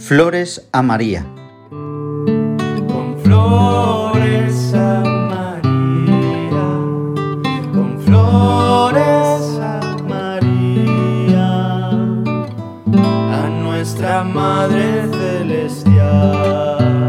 Flores a María. Con flores a María, con flores a María, a nuestra Madre Celestial.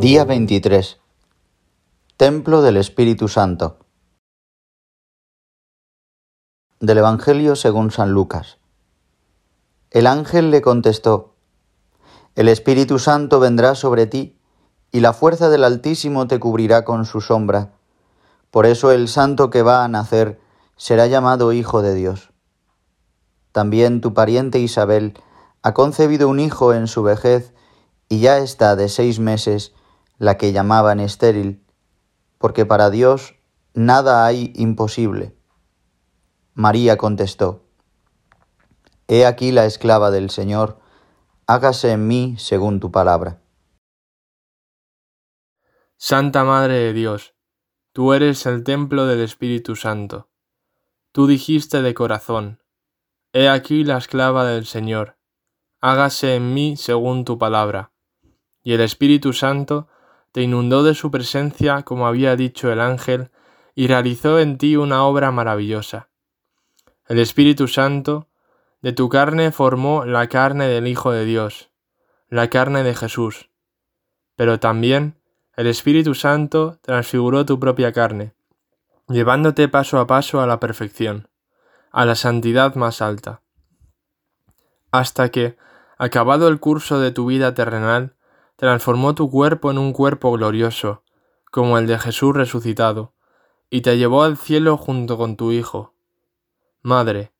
Día 23. Templo del Espíritu Santo. Del Evangelio según San Lucas. El ángel le contestó, El Espíritu Santo vendrá sobre ti, y la fuerza del Altísimo te cubrirá con su sombra. Por eso el santo que va a nacer será llamado Hijo de Dios. También tu pariente Isabel ha concebido un hijo en su vejez, y ya está de seis meses la que llamaban estéril, porque para Dios nada hay imposible. María contestó, He aquí la esclava del Señor, hágase en mí según tu palabra. Santa Madre de Dios, tú eres el templo del Espíritu Santo. Tú dijiste de corazón, He aquí la esclava del Señor, hágase en mí según tu palabra. Y el Espíritu Santo inundó de su presencia como había dicho el ángel, y realizó en ti una obra maravillosa. El Espíritu Santo de tu carne formó la carne del Hijo de Dios, la carne de Jesús. Pero también el Espíritu Santo transfiguró tu propia carne, llevándote paso a paso a la perfección, a la santidad más alta. Hasta que, acabado el curso de tu vida terrenal, transformó tu cuerpo en un cuerpo glorioso, como el de Jesús resucitado, y te llevó al cielo junto con tu Hijo. Madre,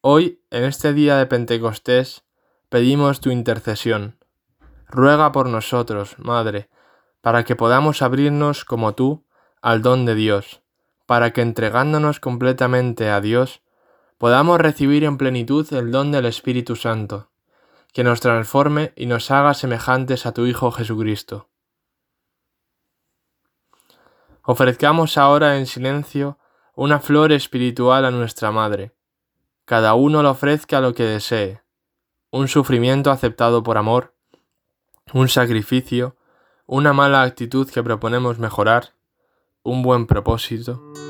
hoy, en este día de Pentecostés, pedimos tu intercesión. Ruega por nosotros, Madre, para que podamos abrirnos como tú al don de Dios, para que entregándonos completamente a Dios, podamos recibir en plenitud el don del Espíritu Santo que nos transforme y nos haga semejantes a tu Hijo Jesucristo. Ofrezcamos ahora en silencio una flor espiritual a nuestra Madre. Cada uno lo ofrezca lo que desee, un sufrimiento aceptado por amor, un sacrificio, una mala actitud que proponemos mejorar, un buen propósito.